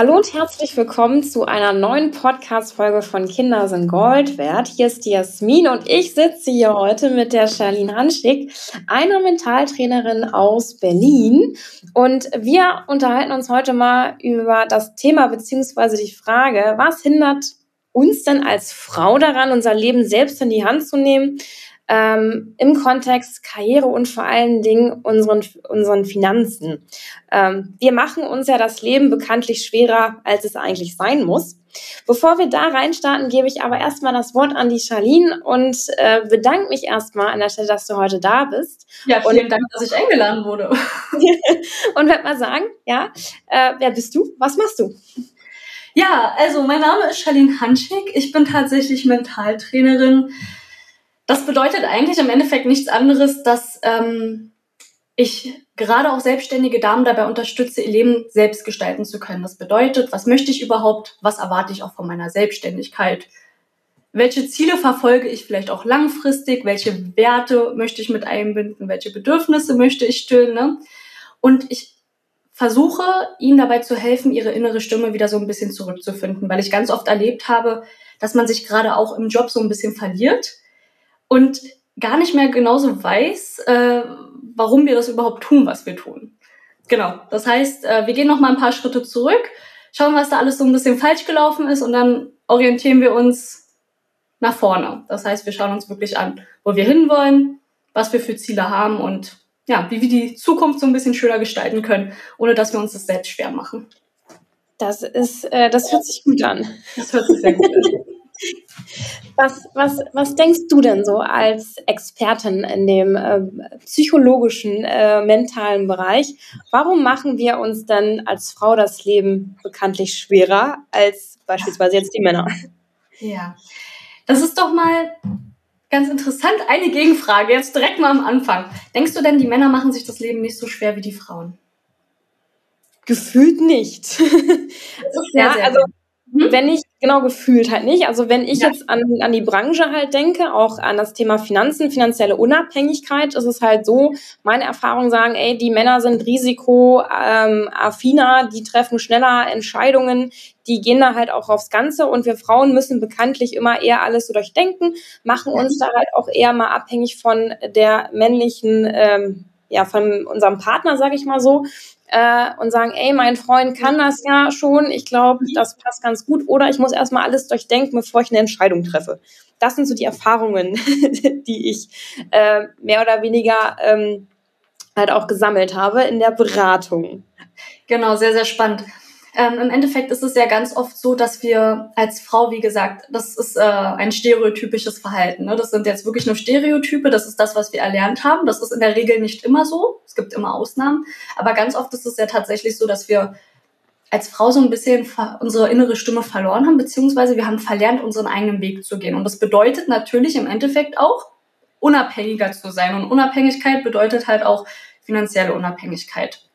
Hallo und herzlich willkommen zu einer neuen Podcast-Folge von Kinder sind Gold wert. Hier ist die Jasmin und ich sitze hier heute mit der Charlene Hanschig, einer Mentaltrainerin aus Berlin. Und wir unterhalten uns heute mal über das Thema beziehungsweise die Frage, was hindert uns denn als Frau daran, unser Leben selbst in die Hand zu nehmen? Ähm, im Kontext Karriere und vor allen Dingen unseren, unseren Finanzen. Ähm, wir machen uns ja das Leben bekanntlich schwerer, als es eigentlich sein muss. Bevor wir da reinstarten, gebe ich aber erstmal das Wort an die Charlene und äh, bedanke mich erstmal an der Stelle, dass du heute da bist. Ja, vielen und, Dank, dass ich eingeladen wurde. und werde mal sagen, ja, äh, wer bist du? Was machst du? Ja, also mein Name ist Charlene Hanschig. Ich bin tatsächlich Mentaltrainerin das bedeutet eigentlich im Endeffekt nichts anderes, dass ähm, ich gerade auch selbstständige Damen dabei unterstütze, ihr Leben selbst gestalten zu können. Das bedeutet, was möchte ich überhaupt? Was erwarte ich auch von meiner Selbstständigkeit? Welche Ziele verfolge ich vielleicht auch langfristig? Welche Werte möchte ich mit einbinden? Welche Bedürfnisse möchte ich stillen? Ne? Und ich versuche, ihnen dabei zu helfen, ihre innere Stimme wieder so ein bisschen zurückzufinden, weil ich ganz oft erlebt habe, dass man sich gerade auch im Job so ein bisschen verliert und gar nicht mehr genauso weiß, äh, warum wir das überhaupt tun, was wir tun. Genau. Das heißt, äh, wir gehen noch mal ein paar Schritte zurück, schauen, was da alles so ein bisschen falsch gelaufen ist und dann orientieren wir uns nach vorne. Das heißt, wir schauen uns wirklich an, wo wir hinwollen, was wir für Ziele haben und ja, wie wir die Zukunft so ein bisschen schöner gestalten können, ohne dass wir uns das selbst schwer machen. Das ist, äh, das hört sich gut an. Das hört sich sehr gut an. Was, was, was denkst du denn so als Expertin in dem äh, psychologischen, äh, mentalen Bereich? Warum machen wir uns denn als Frau das Leben bekanntlich schwerer als beispielsweise jetzt die Männer? Ja, das ist doch mal ganz interessant. Eine Gegenfrage, jetzt direkt mal am Anfang. Denkst du denn, die Männer machen sich das Leben nicht so schwer wie die Frauen? Gefühlt nicht. Das ist sehr, ja, sehr also. Wenn ich, genau gefühlt halt nicht. Also wenn ich ja. jetzt an, an die Branche halt denke, auch an das Thema Finanzen, finanzielle Unabhängigkeit, ist es halt so, meine Erfahrungen sagen, ey, die Männer sind risikoaffiner, die treffen schneller Entscheidungen, die gehen da halt auch aufs Ganze und wir Frauen müssen bekanntlich immer eher alles so durchdenken, machen uns da halt auch eher mal abhängig von der männlichen ähm, ja, von unserem Partner, sage ich mal so, äh, und sagen, ey, mein Freund kann das ja schon, ich glaube, das passt ganz gut. Oder ich muss erstmal alles durchdenken, bevor ich eine Entscheidung treffe. Das sind so die Erfahrungen, die ich äh, mehr oder weniger ähm, halt auch gesammelt habe in der Beratung. Genau, sehr, sehr spannend. Ähm, Im Endeffekt ist es ja ganz oft so, dass wir als Frau, wie gesagt, das ist äh, ein stereotypisches Verhalten. Ne? Das sind jetzt wirklich nur Stereotype, das ist das, was wir erlernt haben. Das ist in der Regel nicht immer so. Es gibt immer Ausnahmen. Aber ganz oft ist es ja tatsächlich so, dass wir als Frau so ein bisschen unsere innere Stimme verloren haben, beziehungsweise wir haben verlernt, unseren eigenen Weg zu gehen. Und das bedeutet natürlich im Endeffekt auch, unabhängiger zu sein. Und Unabhängigkeit bedeutet halt auch finanzielle Unabhängigkeit.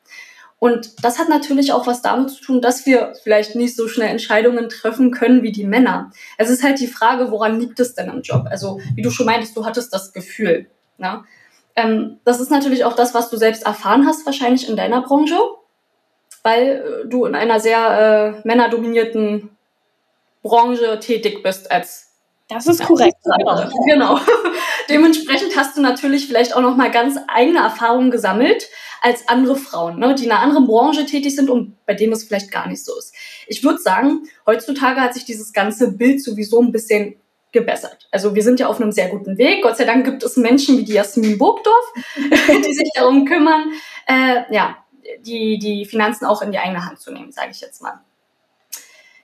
Und das hat natürlich auch was damit zu tun, dass wir vielleicht nicht so schnell Entscheidungen treffen können wie die Männer. Es ist halt die Frage, woran liegt es denn im Job? Also, wie du schon meintest, du hattest das Gefühl. Ne? Ähm, das ist natürlich auch das, was du selbst erfahren hast, wahrscheinlich in deiner Branche, weil äh, du in einer sehr äh, männerdominierten Branche tätig bist als das ist korrekt. Genau. genau. Dementsprechend hast du natürlich vielleicht auch noch mal ganz eigene Erfahrungen gesammelt als andere Frauen, ne, die in einer anderen Branche tätig sind und bei dem es vielleicht gar nicht so ist. Ich würde sagen, heutzutage hat sich dieses ganze Bild sowieso ein bisschen gebessert. Also wir sind ja auf einem sehr guten Weg. Gott sei Dank gibt es Menschen wie die Jasmin Burgdorf, die sich darum kümmern, äh, ja, die, die Finanzen auch in die eigene Hand zu nehmen, sage ich jetzt mal.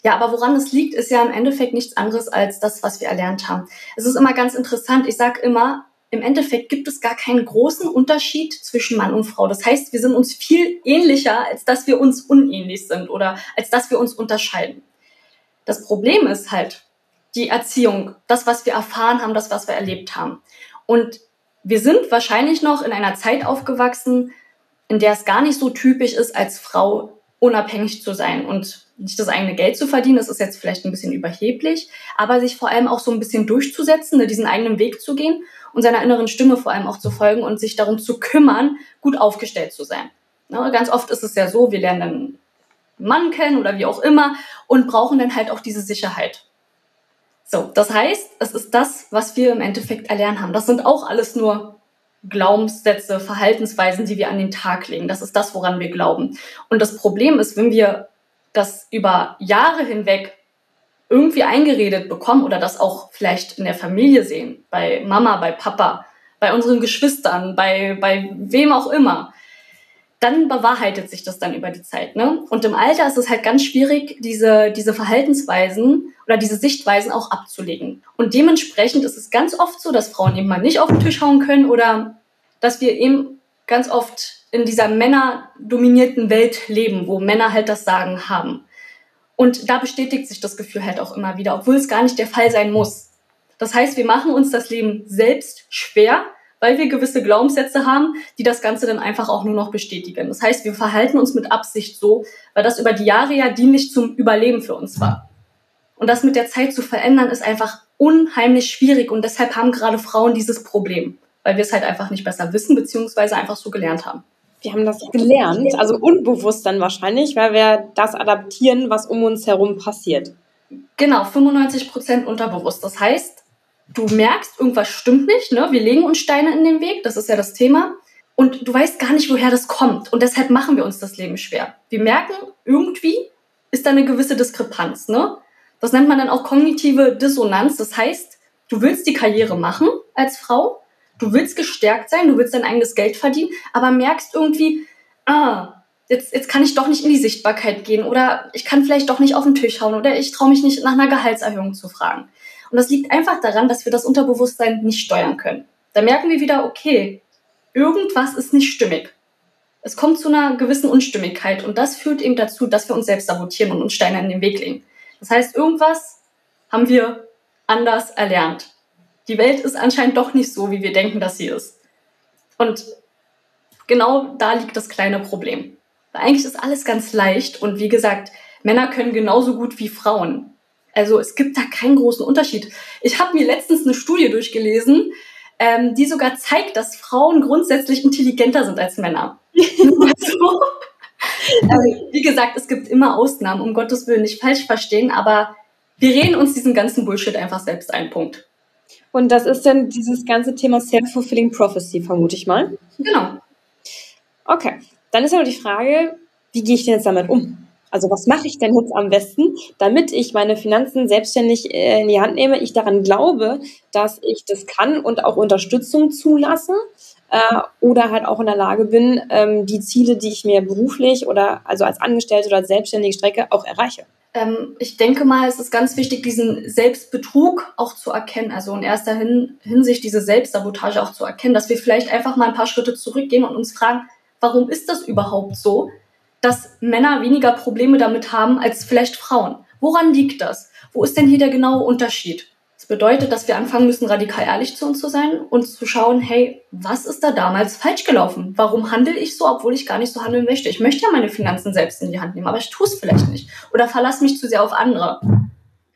Ja, aber woran es liegt, ist ja im Endeffekt nichts anderes als das, was wir erlernt haben. Es ist immer ganz interessant. Ich sage immer, im Endeffekt gibt es gar keinen großen Unterschied zwischen Mann und Frau. Das heißt, wir sind uns viel ähnlicher, als dass wir uns unähnlich sind oder als dass wir uns unterscheiden. Das Problem ist halt die Erziehung, das, was wir erfahren haben, das, was wir erlebt haben. Und wir sind wahrscheinlich noch in einer Zeit aufgewachsen, in der es gar nicht so typisch ist, als Frau unabhängig zu sein und nicht das eigene Geld zu verdienen, das ist jetzt vielleicht ein bisschen überheblich, aber sich vor allem auch so ein bisschen durchzusetzen, ne, diesen eigenen Weg zu gehen und seiner inneren Stimme vor allem auch zu folgen und sich darum zu kümmern, gut aufgestellt zu sein. Ne, ganz oft ist es ja so, wir lernen dann Mann kennen oder wie auch immer und brauchen dann halt auch diese Sicherheit. So, das heißt, es ist das, was wir im Endeffekt erlernen haben. Das sind auch alles nur Glaubenssätze, Verhaltensweisen, die wir an den Tag legen. Das ist das, woran wir glauben. Und das Problem ist, wenn wir das über Jahre hinweg irgendwie eingeredet bekommen oder das auch vielleicht in der Familie sehen, bei Mama, bei Papa, bei unseren Geschwistern, bei, bei wem auch immer, dann bewahrheitet sich das dann über die Zeit. Ne? Und im Alter ist es halt ganz schwierig, diese, diese Verhaltensweisen oder diese Sichtweisen auch abzulegen. Und dementsprechend ist es ganz oft so, dass Frauen eben mal nicht auf den Tisch hauen können oder dass wir eben ganz oft in dieser männerdominierten Welt leben, wo Männer halt das Sagen haben. Und da bestätigt sich das Gefühl halt auch immer wieder, obwohl es gar nicht der Fall sein muss. Das heißt, wir machen uns das Leben selbst schwer, weil wir gewisse Glaubenssätze haben, die das Ganze dann einfach auch nur noch bestätigen. Das heißt, wir verhalten uns mit Absicht so, weil das über die Jahre ja dienlich zum Überleben für uns war. Und das mit der Zeit zu verändern, ist einfach unheimlich schwierig und deshalb haben gerade Frauen dieses Problem, weil wir es halt einfach nicht besser wissen, beziehungsweise einfach so gelernt haben. Wir haben das gelernt, also unbewusst dann wahrscheinlich, weil wir das adaptieren, was um uns herum passiert. Genau, 95 Prozent unterbewusst. Das heißt, du merkst, irgendwas stimmt nicht, ne? wir legen uns Steine in den Weg, das ist ja das Thema, und du weißt gar nicht, woher das kommt. Und deshalb machen wir uns das Leben schwer. Wir merken, irgendwie ist da eine gewisse Diskrepanz. Ne? Das nennt man dann auch kognitive Dissonanz. Das heißt, du willst die Karriere machen als Frau, du willst gestärkt sein, du willst dein eigenes Geld verdienen, aber merkst irgendwie, ah, jetzt, jetzt kann ich doch nicht in die Sichtbarkeit gehen oder ich kann vielleicht doch nicht auf den Tisch hauen oder ich traue mich nicht nach einer Gehaltserhöhung zu fragen. Und das liegt einfach daran, dass wir das Unterbewusstsein nicht steuern können. Da merken wir wieder, okay, irgendwas ist nicht stimmig. Es kommt zu einer gewissen Unstimmigkeit und das führt eben dazu, dass wir uns selbst sabotieren und uns Steine in den Weg legen. Das heißt, irgendwas haben wir anders erlernt. Die Welt ist anscheinend doch nicht so, wie wir denken, dass sie ist. Und genau da liegt das kleine Problem. Weil eigentlich ist alles ganz leicht und wie gesagt, Männer können genauso gut wie Frauen. Also es gibt da keinen großen Unterschied. Ich habe mir letztens eine Studie durchgelesen, ähm, die sogar zeigt, dass Frauen grundsätzlich intelligenter sind als Männer. also, also, wie gesagt, es gibt immer Ausnahmen, um Gottes Willen nicht falsch verstehen, aber wir reden uns diesen ganzen Bullshit einfach selbst ein. Punkt. Und das ist dann dieses ganze Thema Self-Fulfilling Prophecy, vermute ich mal. Genau. Okay, dann ist aber die Frage, wie gehe ich denn jetzt damit um? Also was mache ich denn jetzt am besten, damit ich meine Finanzen selbstständig äh, in die Hand nehme, ich daran glaube, dass ich das kann und auch Unterstützung zulasse äh, oder halt auch in der Lage bin, ähm, die Ziele, die ich mir beruflich oder also als Angestellte oder als Selbstständige strecke, auch erreiche. Ähm, ich denke mal, es ist ganz wichtig, diesen Selbstbetrug auch zu erkennen. Also in erster Hin Hinsicht diese Selbstsabotage auch zu erkennen, dass wir vielleicht einfach mal ein paar Schritte zurückgehen und uns fragen, warum ist das überhaupt so? dass Männer weniger Probleme damit haben als vielleicht Frauen. Woran liegt das? Wo ist denn hier der genaue Unterschied? Das bedeutet, dass wir anfangen müssen, radikal ehrlich zu uns zu sein und zu schauen, hey, was ist da damals falsch gelaufen? Warum handle ich so, obwohl ich gar nicht so handeln möchte? Ich möchte ja meine Finanzen selbst in die Hand nehmen, aber ich tue es vielleicht nicht. Oder verlasse mich zu sehr auf andere.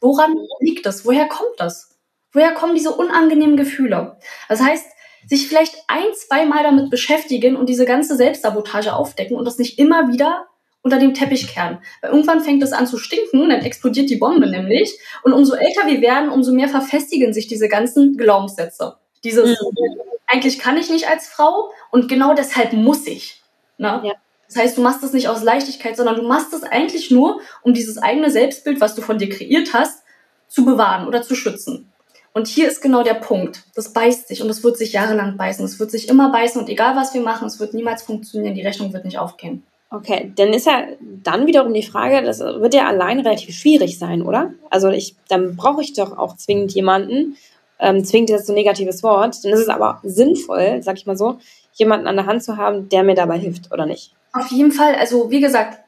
Woran liegt das? Woher kommt das? Woher kommen diese unangenehmen Gefühle? Das heißt, sich vielleicht ein, zwei Mal damit beschäftigen und diese ganze Selbstsabotage aufdecken und das nicht immer wieder unter dem Teppich kehren. Weil irgendwann fängt es an zu stinken, dann explodiert die Bombe nämlich. Und umso älter wir werden, umso mehr verfestigen sich diese ganzen Glaubenssätze. Dieses, mhm. eigentlich kann ich nicht als Frau und genau deshalb muss ich. Ne? Ja. Das heißt, du machst es nicht aus Leichtigkeit, sondern du machst es eigentlich nur, um dieses eigene Selbstbild, was du von dir kreiert hast, zu bewahren oder zu schützen. Und hier ist genau der Punkt. Das beißt sich und es wird sich jahrelang beißen. Es wird sich immer beißen und egal was wir machen, es wird niemals funktionieren. Die Rechnung wird nicht aufgehen. Okay, dann ist ja dann wiederum die Frage, das wird ja allein relativ schwierig sein, oder? Also ich, dann brauche ich doch auch zwingend jemanden. Ähm, zwingend ist so ein negatives Wort. Dann ist es aber sinnvoll, sag ich mal so, jemanden an der Hand zu haben, der mir dabei hilft, oder nicht? Auf jeden Fall. Also wie gesagt,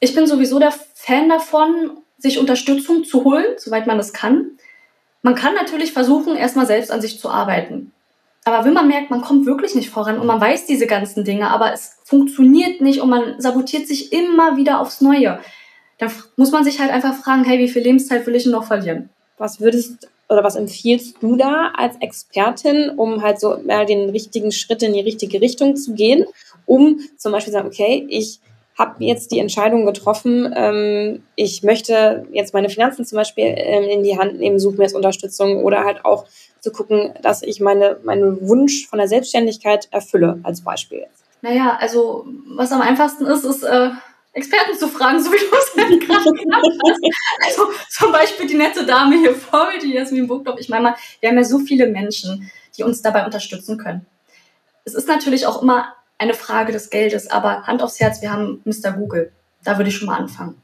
ich bin sowieso der Fan davon, sich Unterstützung zu holen, soweit man es kann. Man kann natürlich versuchen, erstmal selbst an sich zu arbeiten. Aber wenn man merkt, man kommt wirklich nicht voran und man weiß diese ganzen Dinge, aber es funktioniert nicht und man sabotiert sich immer wieder aufs Neue, dann muss man sich halt einfach fragen, hey, wie viel Lebenszeit will ich noch verlieren? Was würdest oder was empfiehlst du da als Expertin, um halt so mal den richtigen Schritt in die richtige Richtung zu gehen, um zum Beispiel zu sagen, okay, ich habe jetzt die Entscheidung getroffen, ähm, ich möchte jetzt meine Finanzen zum Beispiel ähm, in die Hand nehmen, suche mir jetzt Unterstützung oder halt auch zu gucken, dass ich meine, meinen Wunsch von der Selbstständigkeit erfülle, als Beispiel. Naja, also was am einfachsten ist, ist äh, Experten zu fragen, so wie du es gerade gemacht hast. Also zum Beispiel die nette Dame hier vor mir, die Jasmin Burgdorf. Ich meine mal, wir haben ja so viele Menschen, die uns dabei unterstützen können. Es ist natürlich auch immer eine Frage des Geldes, aber Hand aufs Herz, wir haben Mr. Google. Da würde ich schon mal anfangen.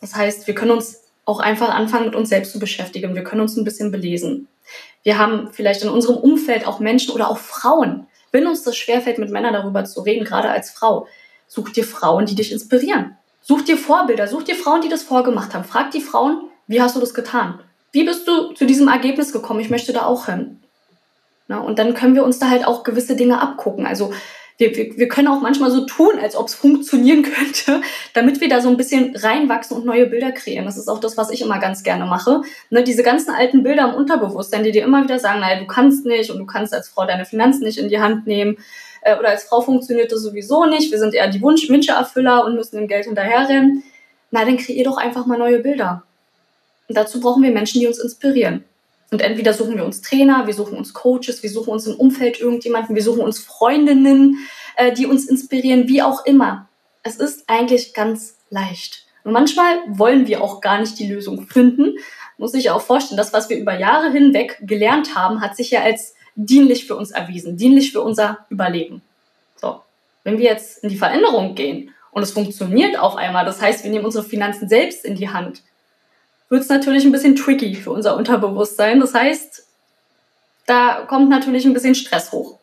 Das heißt, wir können uns auch einfach anfangen, mit uns selbst zu beschäftigen. Wir können uns ein bisschen belesen. Wir haben vielleicht in unserem Umfeld auch Menschen oder auch Frauen. Wenn uns das schwerfällt, mit Männern darüber zu reden, gerade als Frau, such dir Frauen, die dich inspirieren. Such dir Vorbilder, such dir Frauen, die das vorgemacht haben. Frag die Frauen, wie hast du das getan? Wie bist du zu diesem Ergebnis gekommen? Ich möchte da auch hin. Na, und dann können wir uns da halt auch gewisse Dinge abgucken. Also wir, wir können auch manchmal so tun, als ob es funktionieren könnte, damit wir da so ein bisschen reinwachsen und neue Bilder kreieren. Das ist auch das, was ich immer ganz gerne mache. Ne, diese ganzen alten Bilder im Unterbewusstsein, die dir immer wieder sagen, naja, du kannst nicht und du kannst als Frau deine Finanzen nicht in die Hand nehmen äh, oder als Frau funktioniert das sowieso nicht. Wir sind eher die Wunsch Wünscheerfüller und müssen dem Geld hinterherrennen. Na, dann kreier doch einfach mal neue Bilder. Und dazu brauchen wir Menschen, die uns inspirieren. Und entweder suchen wir uns Trainer, wir suchen uns Coaches, wir suchen uns im Umfeld irgendjemanden, wir suchen uns Freundinnen, äh, die uns inspirieren, wie auch immer. Es ist eigentlich ganz leicht. Und manchmal wollen wir auch gar nicht die Lösung finden. Muss ich auch vorstellen, das, was wir über Jahre hinweg gelernt haben, hat sich ja als dienlich für uns erwiesen, dienlich für unser Überleben. So. Wenn wir jetzt in die Veränderung gehen und es funktioniert auf einmal, das heißt, wir nehmen unsere Finanzen selbst in die Hand, wird es natürlich ein bisschen tricky für unser Unterbewusstsein. Das heißt, da kommt natürlich ein bisschen Stress hoch.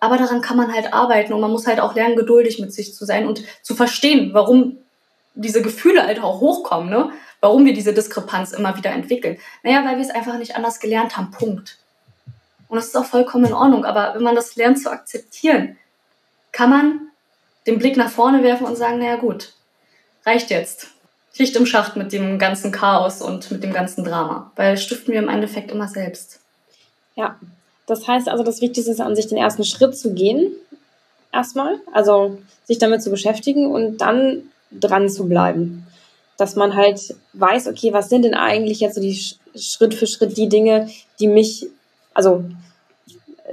Aber daran kann man halt arbeiten und man muss halt auch lernen, geduldig mit sich zu sein und zu verstehen, warum diese Gefühle halt auch hochkommen, ne? Warum wir diese Diskrepanz immer wieder entwickeln. Naja, weil wir es einfach nicht anders gelernt haben. Punkt. Und das ist auch vollkommen in Ordnung. Aber wenn man das lernt zu akzeptieren, kann man den Blick nach vorne werfen und sagen, naja gut, reicht jetzt. Licht im Schacht mit dem ganzen Chaos und mit dem ganzen Drama, weil stiften wir im Endeffekt immer selbst. Ja, das heißt also, das Wichtigste ist an sich den ersten Schritt zu gehen, erstmal, also sich damit zu beschäftigen und dann dran zu bleiben. Dass man halt weiß, okay, was sind denn eigentlich jetzt so die Schritt für Schritt die Dinge, die mich, also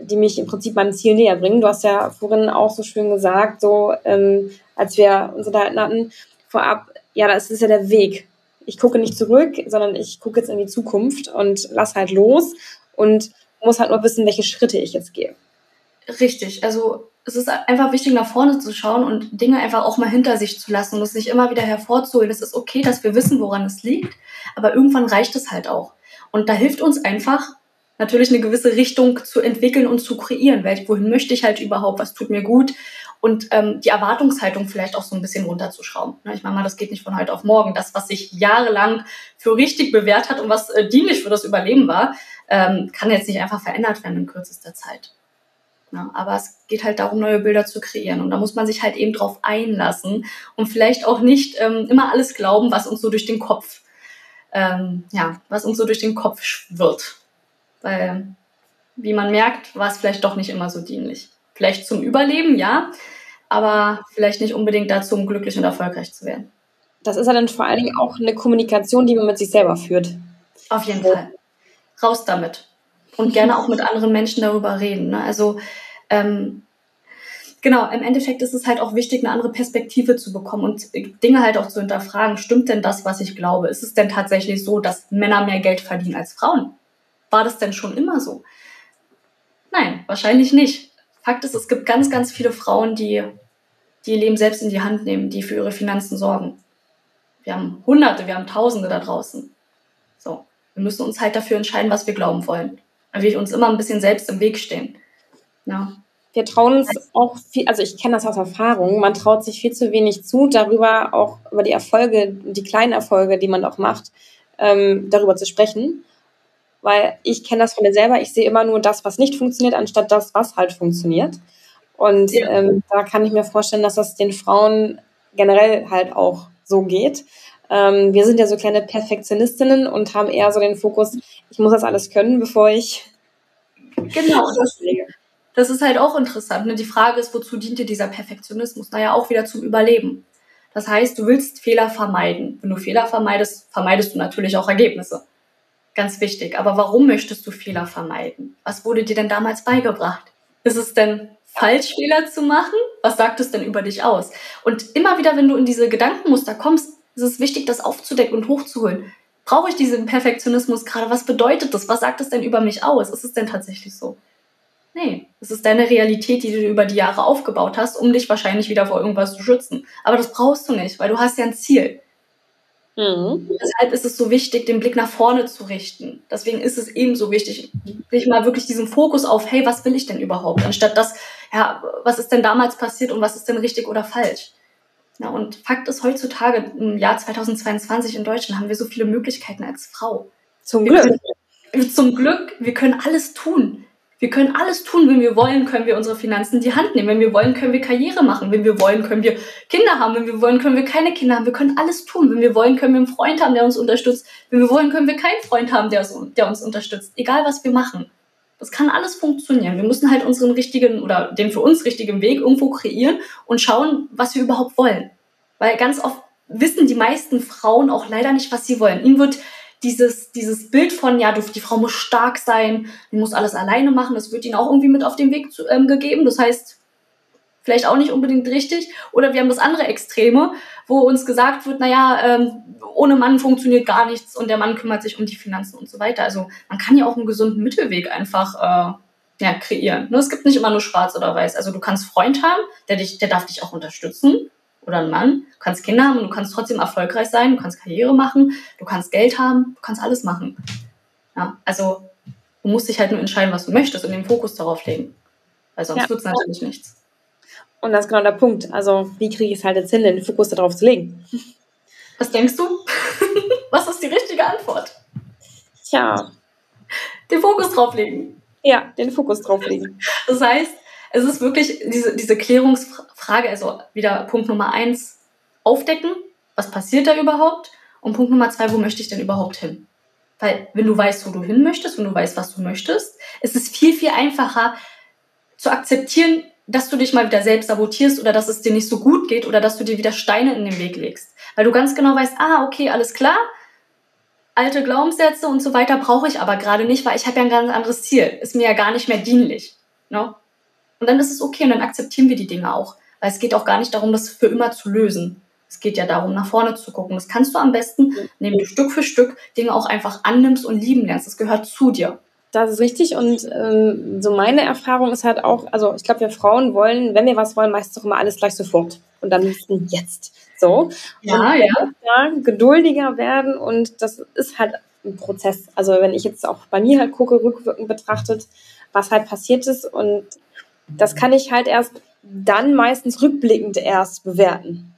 die mich im Prinzip meinem Ziel näher bringen. Du hast ja vorhin auch so schön gesagt, so ähm, als wir uns unterhalten hatten, vorab, ja, das ist ja der Weg. Ich gucke nicht zurück, sondern ich gucke jetzt in die Zukunft und lass halt los und muss halt nur wissen, welche Schritte ich jetzt gehe. Richtig. Also es ist einfach wichtig, nach vorne zu schauen und Dinge einfach auch mal hinter sich zu lassen und es nicht immer wieder hervorzuholen. Es ist okay, dass wir wissen, woran es liegt, aber irgendwann reicht es halt auch. Und da hilft uns einfach, natürlich eine gewisse Richtung zu entwickeln und zu kreieren. Wohin möchte ich halt überhaupt? Was tut mir gut? Und ähm, die Erwartungshaltung vielleicht auch so ein bisschen runterzuschrauben. Ne? Ich meine mal, das geht nicht von heute auf morgen. Das, was sich jahrelang für richtig bewährt hat und was äh, dienlich für das Überleben war, ähm, kann jetzt nicht einfach verändert werden in kürzester Zeit. Ja, aber es geht halt darum, neue Bilder zu kreieren. Und da muss man sich halt eben drauf einlassen und vielleicht auch nicht ähm, immer alles glauben, was uns so durch den Kopf, ähm, ja, was uns so durch den Kopf schwirrt. Weil, wie man merkt, war es vielleicht doch nicht immer so dienlich. Vielleicht zum Überleben, ja, aber vielleicht nicht unbedingt dazu, um glücklich und erfolgreich zu werden. Das ist ja dann vor allen Dingen auch eine Kommunikation, die man mit sich selber führt. Auf jeden ja. Fall. Raus damit. Und gerne auch mit anderen Menschen darüber reden. Ne? Also ähm, genau, im Endeffekt ist es halt auch wichtig, eine andere Perspektive zu bekommen und Dinge halt auch zu hinterfragen. Stimmt denn das, was ich glaube? Ist es denn tatsächlich so, dass Männer mehr Geld verdienen als Frauen? War das denn schon immer so? Nein, wahrscheinlich nicht. Fakt ist, es gibt ganz, ganz viele Frauen, die, die ihr Leben selbst in die Hand nehmen, die für ihre Finanzen sorgen. Wir haben Hunderte, wir haben Tausende da draußen. So, wir müssen uns halt dafür entscheiden, was wir glauben wollen. Weil wir uns immer ein bisschen selbst im Weg stehen. Ja. Wir trauen uns auch viel, also ich kenne das aus Erfahrung, man traut sich viel zu wenig zu, darüber auch über die Erfolge, die kleinen Erfolge, die man auch macht, ähm, darüber zu sprechen weil ich kenne das von mir selber. Ich sehe immer nur das, was nicht funktioniert, anstatt das, was halt funktioniert. Und ja. ähm, da kann ich mir vorstellen, dass das den Frauen generell halt auch so geht. Ähm, wir sind ja so kleine Perfektionistinnen und haben eher so den Fokus, ich muss das alles können, bevor ich. Genau, das, das ist halt auch interessant. Ne? Die Frage ist, wozu dient dir dieser Perfektionismus? Naja, auch wieder zum Überleben. Das heißt, du willst Fehler vermeiden. Wenn du Fehler vermeidest, vermeidest du natürlich auch Ergebnisse. Ganz wichtig. Aber warum möchtest du Fehler vermeiden? Was wurde dir denn damals beigebracht? Ist es denn falsch, Fehler zu machen? Was sagt es denn über dich aus? Und immer wieder, wenn du in diese Gedankenmuster kommst, ist es wichtig, das aufzudecken und hochzuholen. Brauche ich diesen Perfektionismus gerade? Was bedeutet das? Was sagt es denn über mich aus? Ist es denn tatsächlich so? Nee, es ist deine Realität, die du über die Jahre aufgebaut hast, um dich wahrscheinlich wieder vor irgendwas zu schützen. Aber das brauchst du nicht, weil du hast ja ein Ziel. Mhm. Deshalb ist es so wichtig, den Blick nach vorne zu richten. Deswegen ist es ebenso wichtig, sich mal wirklich diesen Fokus auf, hey, was will ich denn überhaupt? Anstatt das, ja, was ist denn damals passiert und was ist denn richtig oder falsch? Ja, und Fakt ist, heutzutage im Jahr 2022 in Deutschland haben wir so viele Möglichkeiten als Frau. Zum Glück. Können, zum Glück, wir können alles tun. Wir können alles tun, wenn wir wollen, können wir unsere Finanzen in die Hand nehmen. Wenn wir wollen, können wir Karriere machen. Wenn wir wollen, können wir Kinder haben. Wenn wir wollen, können wir keine Kinder haben. Wir können alles tun. Wenn wir wollen, können wir einen Freund haben, der uns unterstützt. Wenn wir wollen, können wir keinen Freund haben, der uns, der uns unterstützt. Egal, was wir machen. Das kann alles funktionieren. Wir müssen halt unseren richtigen oder den für uns richtigen Weg irgendwo kreieren und schauen, was wir überhaupt wollen. Weil ganz oft wissen die meisten Frauen auch leider nicht, was sie wollen. Ihnen wird dieses, dieses Bild von, ja, die Frau muss stark sein, die muss alles alleine machen, das wird ihnen auch irgendwie mit auf den Weg zu, ähm, gegeben. Das heißt, vielleicht auch nicht unbedingt richtig. Oder wir haben das andere Extreme, wo uns gesagt wird, naja, ähm, ohne Mann funktioniert gar nichts und der Mann kümmert sich um die Finanzen und so weiter. Also man kann ja auch einen gesunden Mittelweg einfach äh, ja, kreieren. Ne? Es gibt nicht immer nur schwarz oder weiß. Also du kannst Freund haben, der, dich, der darf dich auch unterstützen oder einen Mann. Du kannst Kinder haben und du kannst trotzdem erfolgreich sein, du kannst Karriere machen, du kannst Geld haben, du kannst alles machen. Ja, also du musst dich halt nur entscheiden, was du möchtest und den Fokus darauf legen. Weil sonst ja. wird es natürlich nichts. Und das ist genau der Punkt. Also, wie kriege ich es halt jetzt hin, den Fokus darauf zu legen? Was denkst du? was ist die richtige Antwort? Tja. Den Fokus drauf legen. Ja, den Fokus drauf legen. Das heißt, es ist wirklich diese, diese Klärungsfrage, also wieder Punkt Nummer eins, aufdecken, was passiert da überhaupt? Und Punkt Nummer zwei, wo möchte ich denn überhaupt hin? Weil wenn du weißt, wo du hin möchtest, wenn du weißt, was du möchtest, ist es viel, viel einfacher zu akzeptieren, dass du dich mal wieder selbst sabotierst oder dass es dir nicht so gut geht oder dass du dir wieder Steine in den Weg legst. Weil du ganz genau weißt, ah, okay, alles klar, alte Glaubenssätze und so weiter brauche ich aber gerade nicht, weil ich habe ja ein ganz anderes Ziel. Ist mir ja gar nicht mehr dienlich. No? Und dann ist es okay und dann akzeptieren wir die Dinge auch. Weil es geht auch gar nicht darum, das für immer zu lösen. Es geht ja darum, nach vorne zu gucken. Das kannst du am besten, indem du Stück für Stück Dinge auch einfach annimmst und lieben lernst. Das gehört zu dir. Das ist richtig und ähm, so meine Erfahrung ist halt auch, also ich glaube, wir Frauen wollen, wenn wir was wollen, meistens auch immer alles gleich sofort und dann liebsten jetzt. So. Ja, und ja. ja. Geduldiger werden und das ist halt ein Prozess. Also wenn ich jetzt auch bei mir halt gucke, rückwirkend betrachtet, was halt passiert ist und das kann ich halt erst dann meistens rückblickend erst bewerten.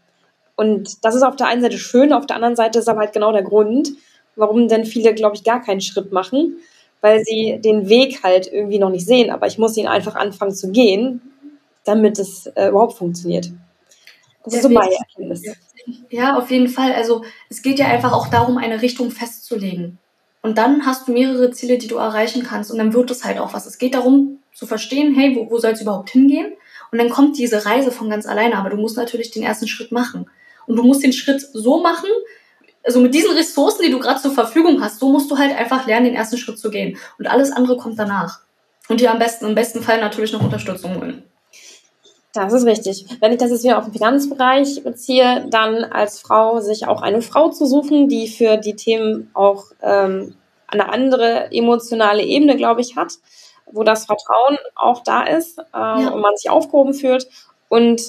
Und das ist auf der einen Seite schön, auf der anderen Seite ist aber halt genau der Grund, warum denn viele, glaube ich, gar keinen Schritt machen, weil sie den Weg halt irgendwie noch nicht sehen. Aber ich muss ihn einfach anfangen zu gehen, damit es äh, überhaupt funktioniert. Das ist so meine Erkenntnis. Ja, auf jeden Fall. Also es geht ja einfach auch darum, eine Richtung festzulegen. Und dann hast du mehrere Ziele, die du erreichen kannst. Und dann wird es halt auch was. Es geht darum, zu verstehen, hey, wo, wo soll es überhaupt hingehen? Und dann kommt diese Reise von ganz alleine, aber du musst natürlich den ersten Schritt machen. Und du musst den Schritt so machen, also mit diesen Ressourcen, die du gerade zur Verfügung hast, so musst du halt einfach lernen, den ersten Schritt zu gehen. Und alles andere kommt danach. Und dir am besten, im besten Fall natürlich noch Unterstützung holen. Das ist richtig. Wenn ich das jetzt wieder auf den Finanzbereich beziehe, dann als Frau sich auch eine Frau zu suchen, die für die Themen auch ähm, eine andere emotionale Ebene, glaube ich, hat wo das Vertrauen auch da ist äh, ja. und man sich aufgehoben fühlt. Und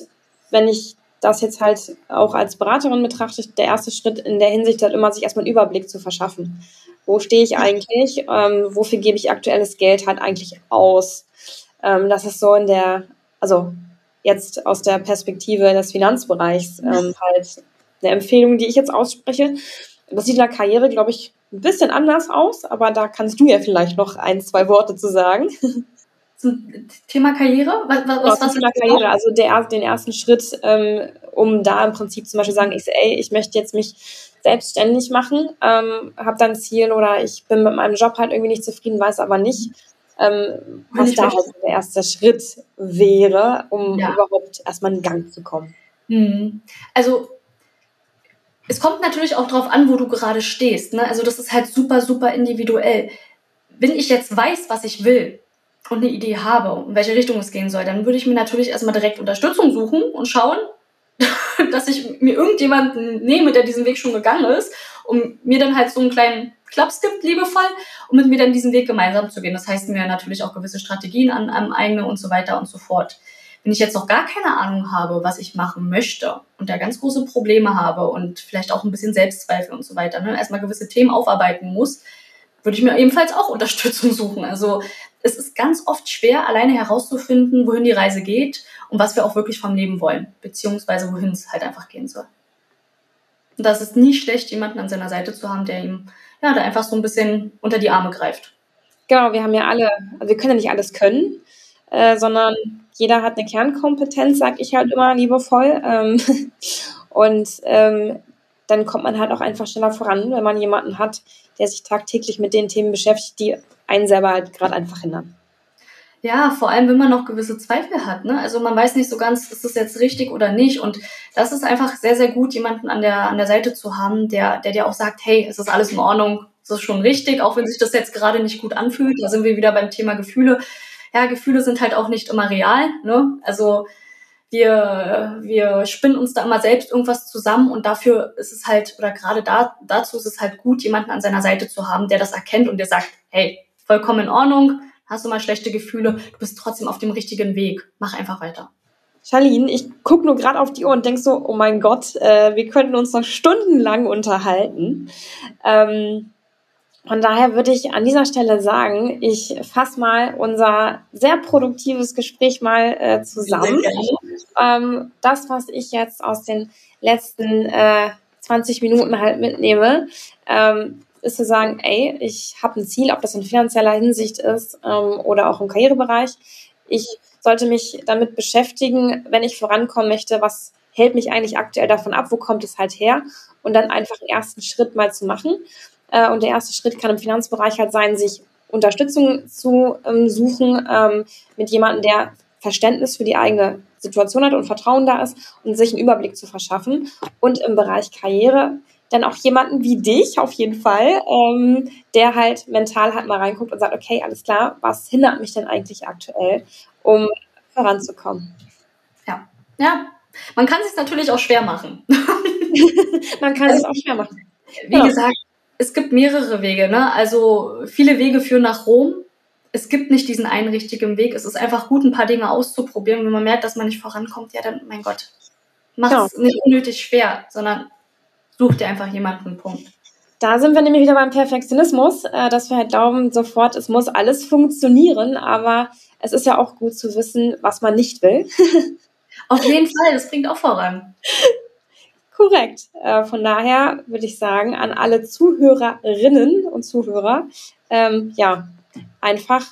wenn ich das jetzt halt auch als Beraterin betrachte, der erste Schritt in der Hinsicht halt immer, sich erstmal einen Überblick zu verschaffen. Wo stehe ich eigentlich? Ähm, wofür gebe ich aktuelles Geld halt eigentlich aus? Ähm, das ist so in der, also jetzt aus der Perspektive des Finanzbereichs ähm, halt eine Empfehlung, die ich jetzt ausspreche. Das sieht in der Karriere, glaube ich, ein bisschen anders aus, aber da kannst du ja vielleicht noch ein, zwei Worte zu sagen. Zum Thema Karriere? Was, was, was Thema Karriere, also der, den ersten Schritt, ähm, um da im Prinzip zum Beispiel sagen, ich, ey, ich möchte jetzt mich selbstständig machen, ähm, habe dann ein Ziel oder ich bin mit meinem Job halt irgendwie nicht zufrieden, weiß aber nicht, ähm, was da halt der erste Schritt wäre, um ja. überhaupt erstmal in Gang zu kommen. Hm. Also es kommt natürlich auch darauf an, wo du gerade stehst. Ne? Also das ist halt super, super individuell. Wenn ich jetzt weiß, was ich will und eine Idee habe, in welche Richtung es gehen soll, dann würde ich mir natürlich erstmal direkt Unterstützung suchen und schauen, dass ich mir irgendjemanden nehme, der diesen Weg schon gegangen ist, um mir dann halt so einen kleinen Klaps gibt, liebevoll, um mit mir dann diesen Weg gemeinsam zu gehen. Das heißt mir natürlich auch gewisse Strategien an, an eigene und so weiter und so fort. Wenn ich jetzt noch gar keine Ahnung habe, was ich machen möchte und da ganz große Probleme habe und vielleicht auch ein bisschen Selbstzweifel und so weiter, ne, erstmal gewisse Themen aufarbeiten muss, würde ich mir ebenfalls auch Unterstützung suchen. Also es ist ganz oft schwer, alleine herauszufinden, wohin die Reise geht und was wir auch wirklich vom Leben wollen, beziehungsweise wohin es halt einfach gehen soll. Und das ist nie schlecht, jemanden an seiner Seite zu haben, der ihm ja, da einfach so ein bisschen unter die Arme greift. Genau, wir haben ja alle, also wir können ja nicht alles können, äh, sondern jeder hat eine Kernkompetenz, sag ich halt immer liebevoll. Ähm, und ähm, dann kommt man halt auch einfach schneller voran, wenn man jemanden hat, der sich tagtäglich mit den Themen beschäftigt, die einen selber halt gerade einfach hindern. Ja, vor allem, wenn man noch gewisse Zweifel hat. Ne? Also man weiß nicht so ganz, ist das jetzt richtig oder nicht. Und das ist einfach sehr, sehr gut, jemanden an der, an der Seite zu haben, der, der dir auch sagt, hey, es ist alles in Ordnung, es ist schon richtig, auch wenn sich das jetzt gerade nicht gut anfühlt. Da sind wir wieder beim Thema Gefühle. Ja, Gefühle sind halt auch nicht immer real. Ne? Also wir, wir spinnen uns da immer selbst irgendwas zusammen und dafür ist es halt, oder gerade da, dazu ist es halt gut, jemanden an seiner Seite zu haben, der das erkennt und der sagt, hey, vollkommen in Ordnung, hast du mal schlechte Gefühle, du bist trotzdem auf dem richtigen Weg. Mach einfach weiter. Charlene, ich gucke nur gerade auf die Uhr und denk so, oh mein Gott, äh, wir könnten uns noch stundenlang unterhalten. Ähm, von daher würde ich an dieser Stelle sagen, ich fasse mal unser sehr produktives Gespräch mal äh, zusammen. Ähm, das, was ich jetzt aus den letzten äh, 20 Minuten halt mitnehme, ähm, ist zu sagen, ey, ich habe ein Ziel, ob das in finanzieller Hinsicht ist ähm, oder auch im Karrierebereich. Ich sollte mich damit beschäftigen, wenn ich vorankommen möchte, was hält mich eigentlich aktuell davon ab, wo kommt es halt her und dann einfach einen ersten Schritt mal zu machen. Äh, und der erste Schritt kann im Finanzbereich halt sein, sich Unterstützung zu ähm, suchen ähm, mit jemandem, der Verständnis für die eigene Situation hat und Vertrauen da ist und sich einen Überblick zu verschaffen. Und im Bereich Karriere dann auch jemanden wie dich auf jeden Fall, ähm, der halt mental halt mal reinguckt und sagt, okay, alles klar, was hindert mich denn eigentlich aktuell, um voranzukommen? Ja, ja. Man kann es natürlich auch schwer machen. Man kann also, es auch schwer machen. Wie ja. gesagt, es gibt mehrere Wege. Ne? Also viele Wege führen nach Rom. Es gibt nicht diesen einen richtigen Weg. Es ist einfach gut, ein paar Dinge auszuprobieren. Wenn man merkt, dass man nicht vorankommt, ja, dann, mein Gott, macht es ja. nicht unnötig schwer, sondern Such dir einfach jemanden, Punkt. Da sind wir nämlich wieder beim Perfektionismus, äh, dass wir halt glauben, sofort, es muss alles funktionieren, aber es ist ja auch gut zu wissen, was man nicht will. Auf jeden Fall, das bringt auch voran. Korrekt. Äh, von daher würde ich sagen, an alle Zuhörerinnen und Zuhörer, ähm, ja, einfach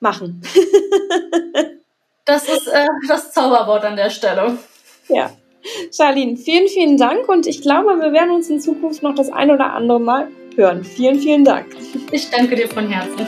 machen. das ist äh, das Zauberwort an der Stelle. Ja. Charlene, vielen, vielen Dank und ich glaube, wir werden uns in Zukunft noch das ein oder andere Mal hören. Vielen, vielen Dank. Ich danke dir von Herzen.